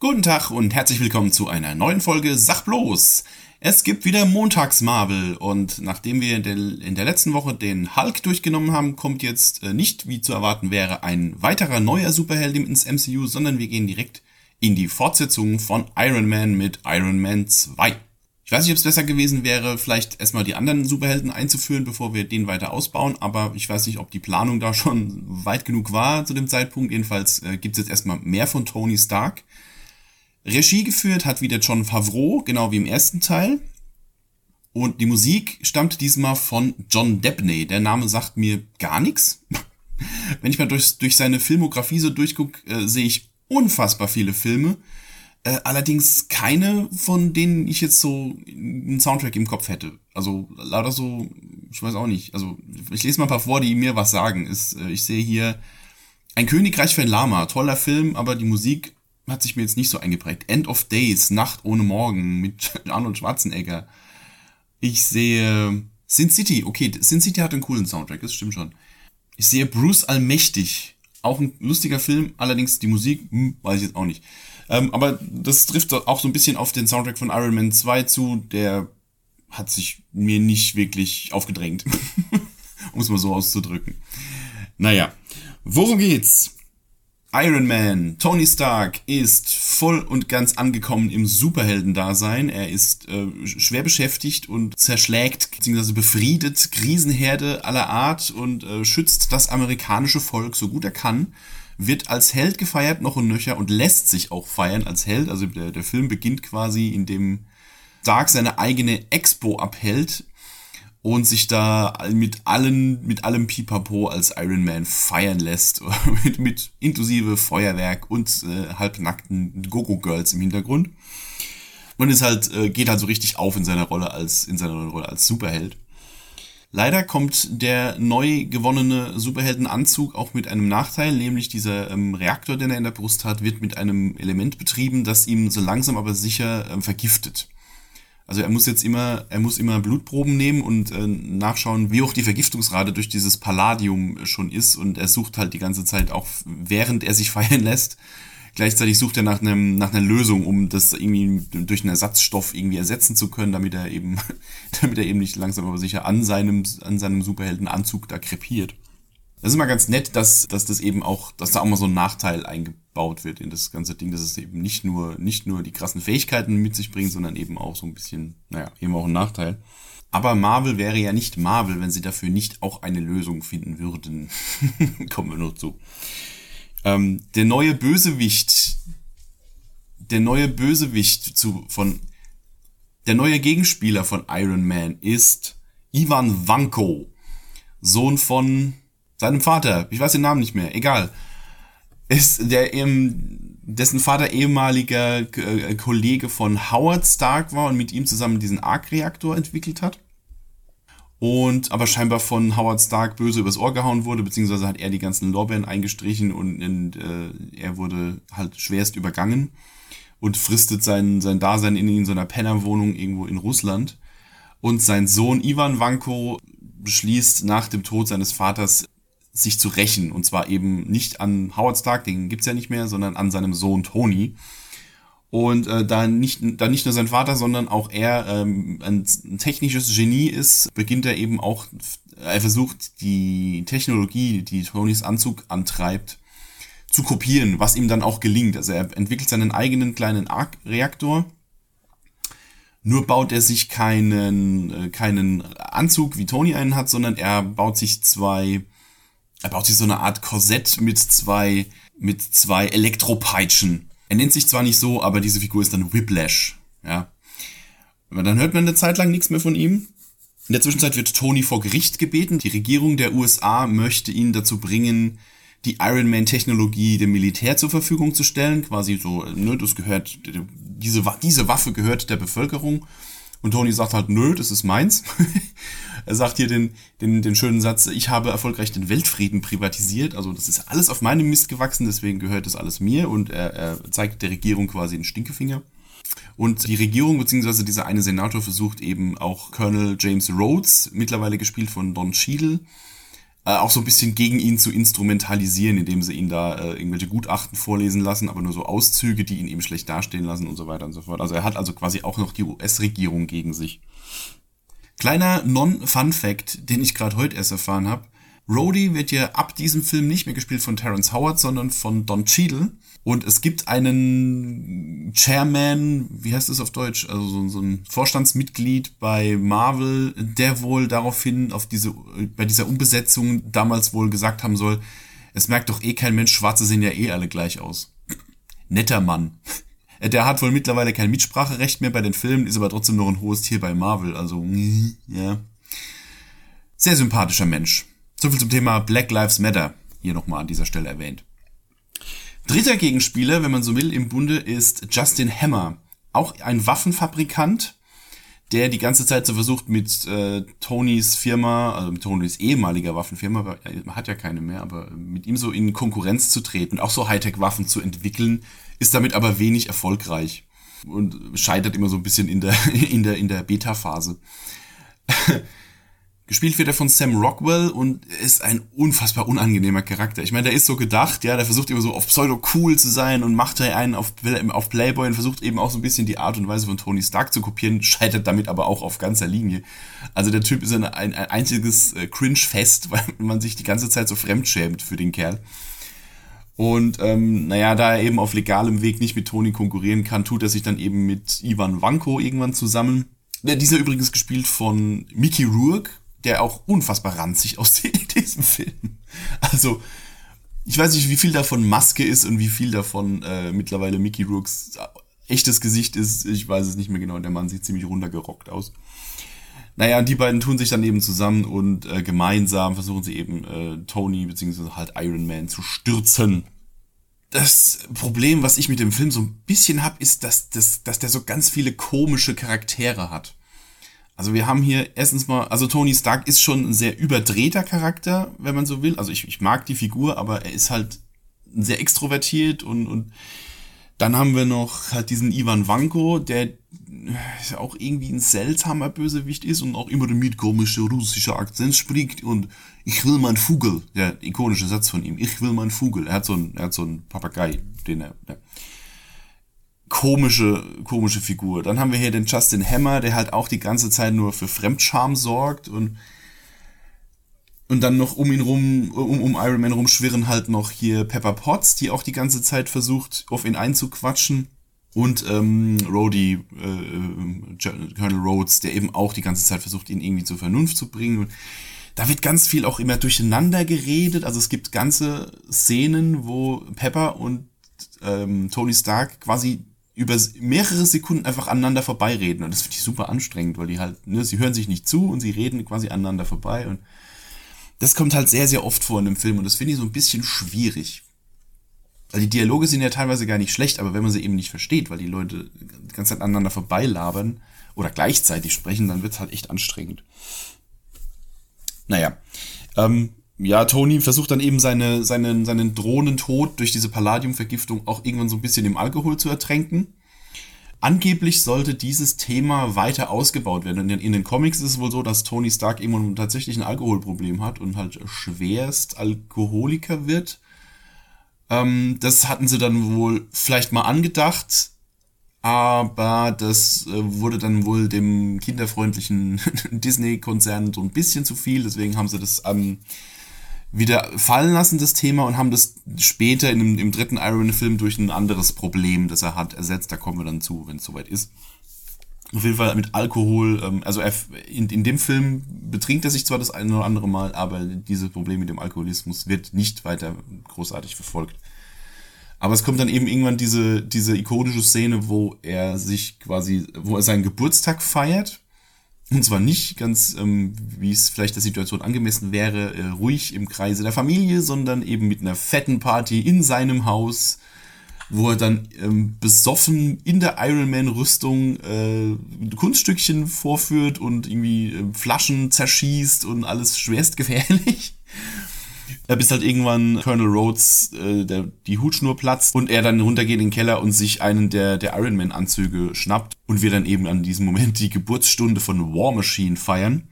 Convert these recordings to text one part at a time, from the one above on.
Guten Tag und herzlich willkommen zu einer neuen Folge Sach bloß. Es gibt wieder Montags-Marvel und nachdem wir in der, in der, letzten Woche den Hulk durchgenommen haben, kommt jetzt äh, nicht, wie zu erwarten wäre, ein weiterer neuer Superheld ins MCU, sondern wir gehen direkt in die Fortsetzung von Iron Man mit Iron Man 2. Ich weiß nicht, ob es besser gewesen wäre, vielleicht erstmal die anderen Superhelden einzuführen, bevor wir den weiter ausbauen, aber ich weiß nicht, ob die Planung da schon weit genug war zu dem Zeitpunkt. Jedenfalls äh, gibt es jetzt erstmal mehr von Tony Stark. Regie geführt hat wieder John Favreau, genau wie im ersten Teil. Und die Musik stammt diesmal von John Debney. Der Name sagt mir gar nichts. Wenn ich mal durch, durch seine Filmografie so durchgucke, äh, sehe ich unfassbar viele Filme. Äh, allerdings keine, von denen ich jetzt so einen Soundtrack im Kopf hätte. Also lauter so, ich weiß auch nicht. Also ich lese mal ein paar vor, die mir was sagen. Ist, äh, ich sehe hier Ein Königreich für ein Lama, toller Film, aber die Musik hat sich mir jetzt nicht so eingeprägt. End of Days, Nacht ohne Morgen mit Arnold Schwarzenegger. Ich sehe Sin City, okay, Sin City hat einen coolen Soundtrack, das stimmt schon. Ich sehe Bruce Allmächtig, auch ein lustiger Film, allerdings die Musik, hm, weiß ich jetzt auch nicht. Ähm, aber das trifft auch so ein bisschen auf den Soundtrack von Iron Man 2 zu. Der hat sich mir nicht wirklich aufgedrängt. um es mal so auszudrücken. Naja, worum geht's? Iron Man, Tony Stark, ist voll und ganz angekommen im Superheldendasein. Er ist äh, schwer beschäftigt und zerschlägt bzw. befriedet Krisenherde aller Art und äh, schützt das amerikanische Volk so gut er kann wird als Held gefeiert noch und nöcher und lässt sich auch feiern als Held. Also der, der Film beginnt quasi, indem Stark seine eigene Expo abhält und sich da mit allen, mit allem Pipapo als Iron Man feiern lässt, mit, mit inklusive Feuerwerk und äh, halbnackten Gogo-Girls im Hintergrund. Und es halt, äh, geht halt so richtig auf in seiner Rolle als, in seiner Rolle als Superheld. Leider kommt der neu gewonnene Superheldenanzug auch mit einem Nachteil, nämlich dieser ähm, Reaktor, den er in der Brust hat, wird mit einem Element betrieben, das ihm so langsam aber sicher ähm, vergiftet. Also er muss jetzt immer, er muss immer Blutproben nehmen und äh, nachschauen, wie hoch die Vergiftungsrate durch dieses Palladium schon ist. Und er sucht halt die ganze Zeit auch, während er sich feiern lässt, Gleichzeitig sucht er nach einem nach einer Lösung, um das irgendwie durch einen Ersatzstoff irgendwie ersetzen zu können, damit er eben damit er eben nicht langsam aber sicher an seinem an seinem Superheldenanzug da krepiert. Das ist immer ganz nett, dass dass das eben auch dass da auch mal so ein Nachteil eingebaut wird in das ganze Ding, dass es eben nicht nur nicht nur die krassen Fähigkeiten mit sich bringt, sondern eben auch so ein bisschen naja eben auch ein Nachteil. Aber Marvel wäre ja nicht Marvel, wenn sie dafür nicht auch eine Lösung finden würden. Kommen wir nur zu. Ähm, der neue Bösewicht, der neue Bösewicht zu, von, der neue Gegenspieler von Iron Man ist Ivan Vanko, Sohn von seinem Vater. Ich weiß den Namen nicht mehr, egal. Ist der eben, dessen Vater ehemaliger äh, Kollege von Howard Stark war und mit ihm zusammen diesen Arc-Reaktor entwickelt hat und aber scheinbar von Howard Stark böse übers Ohr gehauen wurde, beziehungsweise hat er die ganzen Lorbeeren eingestrichen und, und äh, er wurde halt schwerst übergangen und fristet sein, sein Dasein in, in so einer Pennerwohnung irgendwo in Russland. Und sein Sohn Ivan Vanko beschließt nach dem Tod seines Vaters sich zu rächen. Und zwar eben nicht an Howard Stark, den gibt's ja nicht mehr, sondern an seinem Sohn Tony. Und äh, da, nicht, da nicht nur sein Vater, sondern auch er ähm, ein, ein technisches Genie ist, beginnt er eben auch, er versucht die Technologie, die Tonys Anzug antreibt, zu kopieren, was ihm dann auch gelingt. Also er entwickelt seinen eigenen kleinen Arc-Reaktor. Nur baut er sich keinen, äh, keinen Anzug, wie Tony einen hat, sondern er baut sich zwei, er baut sich so eine Art Korsett mit zwei, mit zwei Elektropeitschen er nennt sich zwar nicht so, aber diese Figur ist dann Whiplash. Ja. Aber dann hört man eine Zeit lang nichts mehr von ihm. In der Zwischenzeit wird Tony vor Gericht gebeten. Die Regierung der USA möchte ihn dazu bringen, die Iron Man Technologie dem Militär zur Verfügung zu stellen. Quasi so, ne, das gehört, diese, diese Waffe gehört der Bevölkerung. Und Tony sagt halt, nö, das ist meins. er sagt hier den, den, den schönen Satz, ich habe erfolgreich den Weltfrieden privatisiert. Also das ist alles auf meinem Mist gewachsen, deswegen gehört das alles mir. Und er, er zeigt der Regierung quasi den Stinkefinger. Und die Regierung beziehungsweise dieser eine Senator versucht eben auch Colonel James Rhodes, mittlerweile gespielt von Don Cheadle, äh, auch so ein bisschen gegen ihn zu instrumentalisieren, indem sie ihn da äh, irgendwelche Gutachten vorlesen lassen, aber nur so Auszüge, die ihn eben schlecht dastehen lassen und so weiter und so fort. Also er hat also quasi auch noch die US-Regierung gegen sich. Kleiner Non-Fun-Fact, den ich gerade heute erst erfahren habe. Rhodey wird ja ab diesem Film nicht mehr gespielt von Terence Howard, sondern von Don Cheadle. Und es gibt einen Chairman, wie heißt das auf Deutsch? Also so, so, ein Vorstandsmitglied bei Marvel, der wohl daraufhin auf diese, bei dieser Umbesetzung damals wohl gesagt haben soll, es merkt doch eh kein Mensch, Schwarze sehen ja eh alle gleich aus. Netter Mann. Der hat wohl mittlerweile kein Mitspracherecht mehr bei den Filmen, ist aber trotzdem noch ein hohes Tier bei Marvel. Also, ja. Sehr sympathischer Mensch. Soviel zum Thema Black Lives Matter. Hier nochmal an dieser Stelle erwähnt. Dritter Gegenspieler, wenn man so will, im Bunde ist Justin Hammer. Auch ein Waffenfabrikant, der die ganze Zeit so versucht, mit äh, Tonys Firma, also mit Tonys ehemaliger Waffenfirma, hat ja keine mehr, aber mit ihm so in Konkurrenz zu treten, auch so Hightech-Waffen zu entwickeln, ist damit aber wenig erfolgreich und scheitert immer so ein bisschen in der, in der, in der Beta-Phase. Gespielt wird er von Sam Rockwell und ist ein unfassbar unangenehmer Charakter. Ich meine, der ist so gedacht, ja, der versucht immer so auf Pseudo cool zu sein und macht da einen auf, auf Playboy und versucht eben auch so ein bisschen die Art und Weise von Tony Stark zu kopieren, scheitert damit aber auch auf ganzer Linie. Also der Typ ist ein, ein, ein einziges äh, Cringe-Fest, weil man sich die ganze Zeit so fremdschämt für den Kerl. Und ähm, naja, da er eben auf legalem Weg nicht mit Tony konkurrieren kann, tut er sich dann eben mit Ivan Vanko irgendwann zusammen. Dieser übrigens gespielt von Mickey Rourke, der auch unfassbar ranzig aussieht in diesem Film. Also, ich weiß nicht, wie viel davon Maske ist und wie viel davon äh, mittlerweile Mickey Rourke's echtes Gesicht ist. Ich weiß es nicht mehr genau. Der Mann sieht ziemlich runtergerockt aus. Naja, die beiden tun sich dann eben zusammen und äh, gemeinsam versuchen sie eben äh, Tony beziehungsweise halt Iron Man zu stürzen. Das Problem, was ich mit dem Film so ein bisschen hab, ist, dass, dass, dass der so ganz viele komische Charaktere hat. Also wir haben hier erstens mal, also Tony Stark ist schon ein sehr überdrehter Charakter, wenn man so will. Also ich, ich mag die Figur, aber er ist halt sehr extrovertiert und, und dann haben wir noch halt diesen Ivan Vanko, der auch irgendwie ein seltsamer Bösewicht ist und auch immer mit komischer russischer Akzent spricht und ich will mein Vogel, der ikonische Satz von ihm, ich will mein Vogel. Er hat so einen, er hat so einen Papagei, den er, ja komische, komische Figur. Dann haben wir hier den Justin Hammer, der halt auch die ganze Zeit nur für Fremdscham sorgt und und dann noch um ihn rum, um, um Iron Man rumschwirren halt noch hier Pepper Potts, die auch die ganze Zeit versucht, auf ihn einzuquatschen. Und ähm, Rhodey, äh, äh Colonel Rhodes, der eben auch die ganze Zeit versucht, ihn irgendwie zur Vernunft zu bringen. Und da wird ganz viel auch immer durcheinander geredet. Also es gibt ganze Szenen, wo Pepper und ähm, Tony Stark quasi über mehrere Sekunden einfach aneinander vorbeireden. Und das finde ich super anstrengend, weil die halt, ne, sie hören sich nicht zu und sie reden quasi aneinander vorbei. Und das kommt halt sehr, sehr oft vor in dem Film und das finde ich so ein bisschen schwierig. Also die Dialoge sind ja teilweise gar nicht schlecht, aber wenn man sie eben nicht versteht, weil die Leute die ganze Zeit aneinander vorbeilabern oder gleichzeitig sprechen, dann wird es halt echt anstrengend. Naja. Ähm, ja, Tony versucht dann eben seine, seinen, seinen drohenden Tod durch diese Palladiumvergiftung auch irgendwann so ein bisschen im Alkohol zu ertränken. Angeblich sollte dieses Thema weiter ausgebaut werden. In in den Comics ist es wohl so, dass Tony Stark irgendwann tatsächlich ein Alkoholproblem hat und halt schwerst Alkoholiker wird. Ähm, das hatten sie dann wohl vielleicht mal angedacht, aber das äh, wurde dann wohl dem kinderfreundlichen Disney-Konzern so ein bisschen zu viel. Deswegen haben sie das am ähm, wieder fallen lassen, das Thema, und haben das später in im dritten Iron Man-Film durch ein anderes Problem, das er hat, ersetzt. Da kommen wir dann zu, wenn es soweit ist. Auf jeden Fall mit Alkohol, ähm, also in, in dem Film betrinkt er sich zwar das eine oder andere Mal, aber dieses Problem mit dem Alkoholismus wird nicht weiter großartig verfolgt. Aber es kommt dann eben irgendwann diese, diese ikonische Szene, wo er sich quasi, wo er seinen Geburtstag feiert und zwar nicht ganz, ähm, wie es vielleicht der Situation angemessen wäre, äh, ruhig im Kreise der Familie, sondern eben mit einer fetten Party in seinem Haus, wo er dann ähm, besoffen in der Iron Man-Rüstung äh, Kunststückchen vorführt und irgendwie äh, Flaschen zerschießt und alles schwerst gefährlich. Bis halt irgendwann Colonel Rhodes äh, der, die Hutschnur platzt und er dann runtergeht in den Keller und sich einen der, der Iron Man Anzüge schnappt und wir dann eben an diesem Moment die Geburtsstunde von War Machine feiern.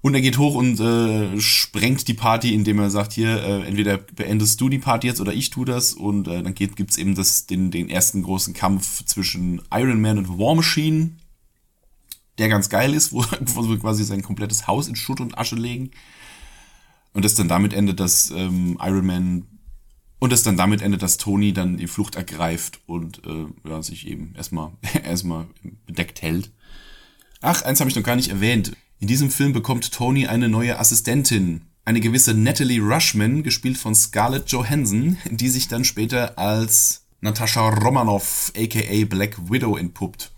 Und er geht hoch und äh, sprengt die Party, indem er sagt, hier, äh, entweder beendest du die Party jetzt oder ich tu das. Und äh, dann geht, gibt's eben das, den, den ersten großen Kampf zwischen Iron Man und War Machine, der ganz geil ist, wo, wo quasi sein komplettes Haus in Schutt und Asche legen. Und das dann damit endet, dass ähm, Iron Man und das dann damit endet, dass Tony dann die Flucht ergreift und äh, ja, sich eben erstmal erstmal bedeckt hält. Ach, eins habe ich noch gar nicht erwähnt. In diesem Film bekommt Tony eine neue Assistentin, eine gewisse Natalie Rushman, gespielt von Scarlett Johansson, die sich dann später als Natascha Romanoff aka Black Widow entpuppt.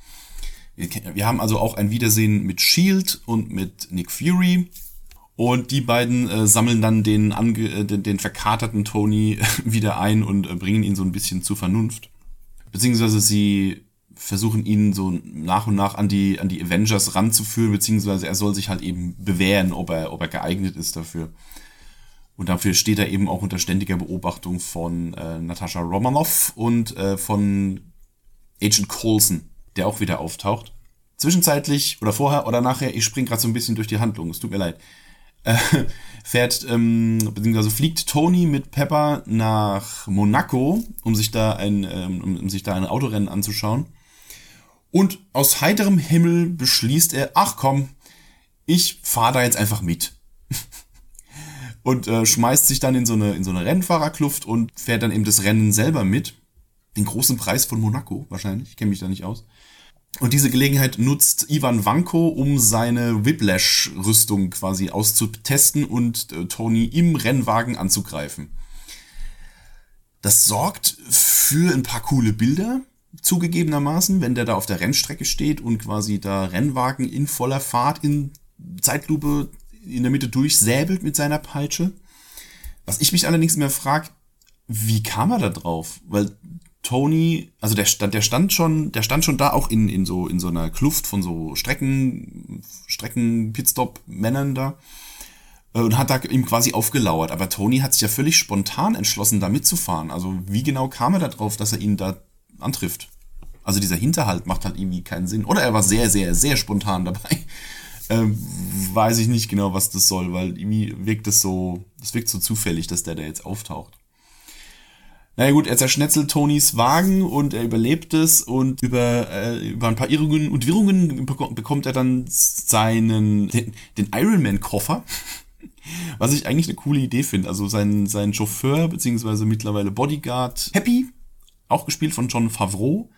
Wir haben also auch ein Wiedersehen mit Shield und mit Nick Fury. Und die beiden äh, sammeln dann den, ange äh, den, den verkaterten Tony wieder ein und äh, bringen ihn so ein bisschen zur Vernunft. Beziehungsweise sie versuchen ihn so nach und nach an die, an die Avengers ranzuführen, beziehungsweise er soll sich halt eben bewähren, ob er, ob er geeignet ist dafür. Und dafür steht er eben auch unter ständiger Beobachtung von äh, Natascha Romanoff und äh, von Agent Coulson, der auch wieder auftaucht. Zwischenzeitlich oder vorher oder nachher, ich spring gerade so ein bisschen durch die Handlung, es tut mir leid, äh, fährt, ähm, beziehungsweise fliegt Tony mit Pepper nach Monaco, um sich da ein, ähm, um, sich da ein Autorennen anzuschauen. Und aus heiterem Himmel beschließt er, ach komm, ich fahre da jetzt einfach mit. und äh, schmeißt sich dann in so eine, in so eine Rennfahrerkluft und fährt dann eben das Rennen selber mit. Den großen Preis von Monaco wahrscheinlich, ich kenne mich da nicht aus. Und diese Gelegenheit nutzt Ivan Vanko, um seine Whiplash-Rüstung quasi auszutesten und äh, Tony im Rennwagen anzugreifen. Das sorgt für ein paar coole Bilder, zugegebenermaßen, wenn der da auf der Rennstrecke steht und quasi da Rennwagen in voller Fahrt in Zeitlupe in der Mitte durchsäbelt mit seiner Peitsche. Was ich mich allerdings mehr frage, wie kam er da drauf? Weil Tony, also der stand, der stand schon, der stand schon da auch in, in so, in so einer Kluft von so Strecken, Strecken, Pitstop-Männern da äh, und hat da ihm quasi aufgelauert. Aber Tony hat sich ja völlig spontan entschlossen, da mitzufahren. Also wie genau kam er da drauf, dass er ihn da antrifft. Also dieser Hinterhalt macht halt irgendwie keinen Sinn. Oder er war sehr, sehr, sehr spontan dabei. Ähm, weiß ich nicht genau, was das soll, weil irgendwie wirkt das so, das wirkt so zufällig, dass der da jetzt auftaucht. Naja gut, er zerschnetzelt Tonys Wagen und er überlebt es und über, äh, über ein paar Irrungen und Wirrungen bekommt er dann seinen, den, den Ironman-Koffer. Was ich eigentlich eine coole Idee finde. Also sein, sein Chauffeur, beziehungsweise mittlerweile Bodyguard, Happy, auch gespielt von John Favreau,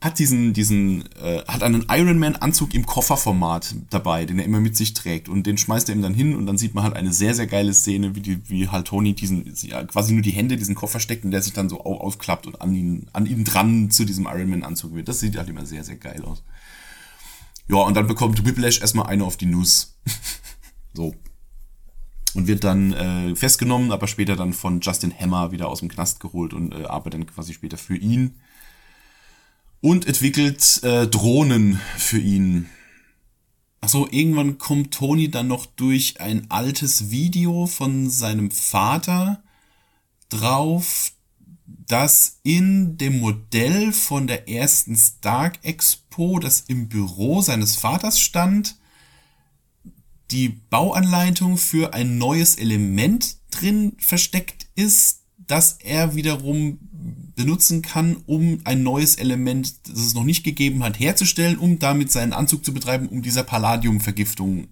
hat diesen, diesen, äh, hat einen Ironman-Anzug im Kofferformat dabei, den er immer mit sich trägt. Und den schmeißt er ihm dann hin und dann sieht man halt eine sehr, sehr geile Szene, wie, die, wie halt Tony diesen, ja, quasi nur die Hände in diesen Koffer steckt und der sich dann so aufklappt und an ihn, an ihn dran zu diesem Ironman-Anzug wird. Das sieht halt immer sehr, sehr geil aus. Ja, und dann bekommt Whiplash erstmal eine auf die Nuss. so und wird dann äh, festgenommen, aber später dann von Justin Hammer wieder aus dem Knast geholt und äh, arbeitet dann quasi später für ihn und entwickelt äh, Drohnen für ihn. Achso, irgendwann kommt Tony dann noch durch ein altes Video von seinem Vater drauf, das in dem Modell von der ersten Stark Expo, das im Büro seines Vaters stand, die Bauanleitung für ein neues Element drin versteckt ist, das er wiederum benutzen kann, um ein neues Element, das es noch nicht gegeben hat, herzustellen, um damit seinen Anzug zu betreiben, um dieser Palladiumvergiftung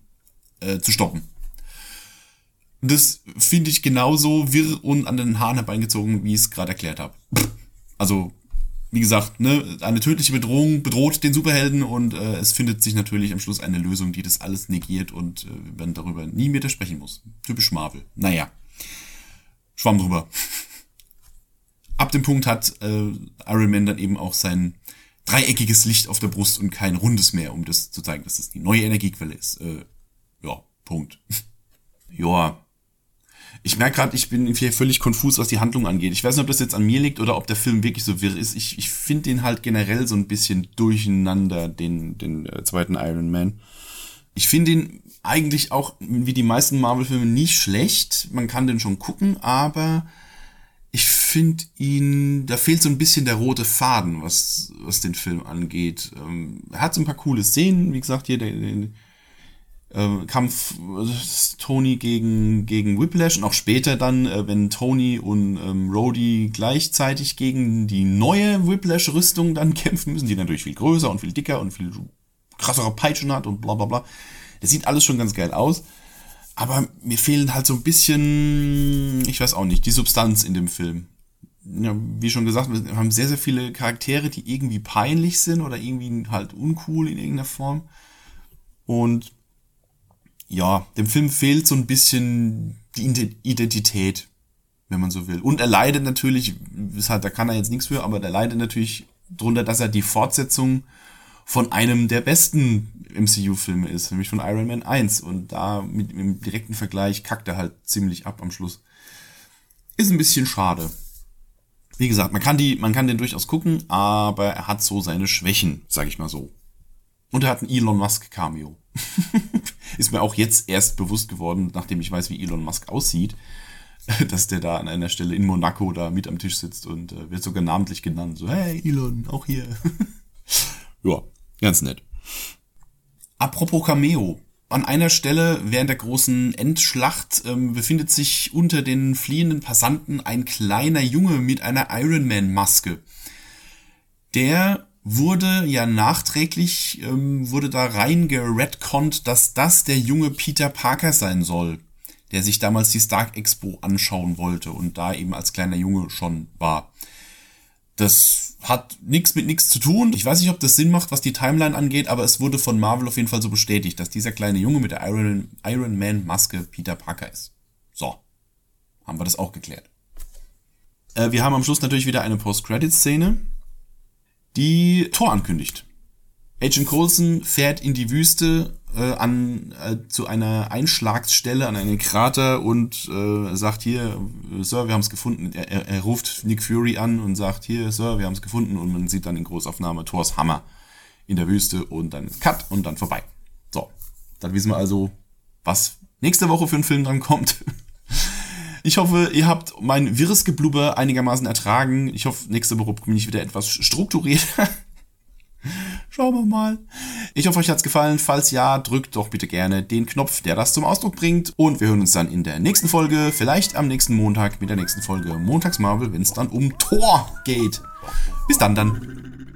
äh, zu stoppen. Das finde ich genauso wirr und an den Haaren herbeigezogen, wie ich es gerade erklärt habe. Also wie gesagt, ne, eine tödliche Bedrohung bedroht den Superhelden und äh, es findet sich natürlich am Schluss eine Lösung, die das alles negiert und äh, man darüber nie mehr sprechen muss. Typisch Marvel. Naja. Schwamm drüber. Dem Punkt hat äh, Iron Man dann eben auch sein dreieckiges Licht auf der Brust und kein rundes mehr, um das zu zeigen, dass das die neue Energiequelle ist. Äh, ja, Punkt. ja, ich merke gerade, ich bin hier völlig konfus, was die Handlung angeht. Ich weiß nicht, ob das jetzt an mir liegt oder ob der Film wirklich so wirr ist. Ich, ich finde den halt generell so ein bisschen durcheinander, den, den äh, zweiten Iron Man. Ich finde ihn eigentlich auch, wie die meisten Marvel-Filme, nicht schlecht. Man kann den schon gucken, aber ich finde ihn, da fehlt so ein bisschen der rote Faden, was, was den Film angeht. Ähm, er hat so ein paar coole Szenen, wie gesagt, hier der, der äh, Kampf äh, Tony gegen, gegen Whiplash und auch später dann, äh, wenn Tony und ähm, Rhodey gleichzeitig gegen die neue Whiplash-Rüstung dann kämpfen müssen, die natürlich viel größer und viel dicker und viel krassere Peitschen hat und bla bla bla. Das sieht alles schon ganz geil aus. Aber mir fehlen halt so ein bisschen, ich weiß auch nicht, die Substanz in dem Film. Ja, wie schon gesagt, wir haben sehr, sehr viele Charaktere, die irgendwie peinlich sind oder irgendwie halt uncool in irgendeiner Form. Und ja, dem Film fehlt so ein bisschen die Identität, wenn man so will. Und er leidet natürlich, halt, da kann er jetzt nichts für, aber er leidet natürlich drunter, dass er die Fortsetzung von einem der besten MCU-Filme ist, nämlich von Iron Man 1. Und da mit im direkten Vergleich kackt er halt ziemlich ab am Schluss. Ist ein bisschen schade. Wie gesagt, man kann die, man kann den durchaus gucken, aber er hat so seine Schwächen, sag ich mal so. Und er hat ein Elon Musk Cameo. ist mir auch jetzt erst bewusst geworden, nachdem ich weiß, wie Elon Musk aussieht, dass der da an einer Stelle in Monaco da mit am Tisch sitzt und äh, wird sogar namentlich genannt. So, hey Elon, auch hier. ja, ganz nett. Apropos Cameo. An einer Stelle während der großen Endschlacht ähm, befindet sich unter den fliehenden Passanten ein kleiner Junge mit einer Iron Man Maske. Der wurde ja nachträglich, ähm, wurde da rein geredconnt, dass das der junge Peter Parker sein soll, der sich damals die Stark Expo anschauen wollte und da eben als kleiner Junge schon war. Das hat nichts mit nichts zu tun. Ich weiß nicht, ob das Sinn macht, was die Timeline angeht, aber es wurde von Marvel auf jeden Fall so bestätigt, dass dieser kleine Junge mit der Iron, Iron Man Maske Peter Parker ist. So. Haben wir das auch geklärt. Äh, wir haben am Schluss natürlich wieder eine Post-Credit-Szene die Tor ankündigt. Agent Coulson fährt in die Wüste äh, an äh, zu einer Einschlagsstelle an einen Krater und äh, sagt hier, Sir, wir haben es gefunden. Er, er, er, ruft Nick Fury an und sagt hier, Sir, wir haben es gefunden und man sieht dann in Großaufnahme Thors Hammer in der Wüste und dann Cut und dann vorbei. So, dann wissen wir also, was nächste Woche für einen Film dran kommt. Ich hoffe, ihr habt mein wirres Geblubber einigermaßen ertragen. Ich hoffe, nächste Woche bin ich wieder etwas strukturierter. Schauen wir mal. Ich hoffe, euch hat's gefallen. Falls ja, drückt doch bitte gerne den Knopf, der das zum Ausdruck bringt. Und wir hören uns dann in der nächsten Folge, vielleicht am nächsten Montag mit der nächsten Folge Montags Marvel, wenn es dann um Tor geht. Bis dann dann.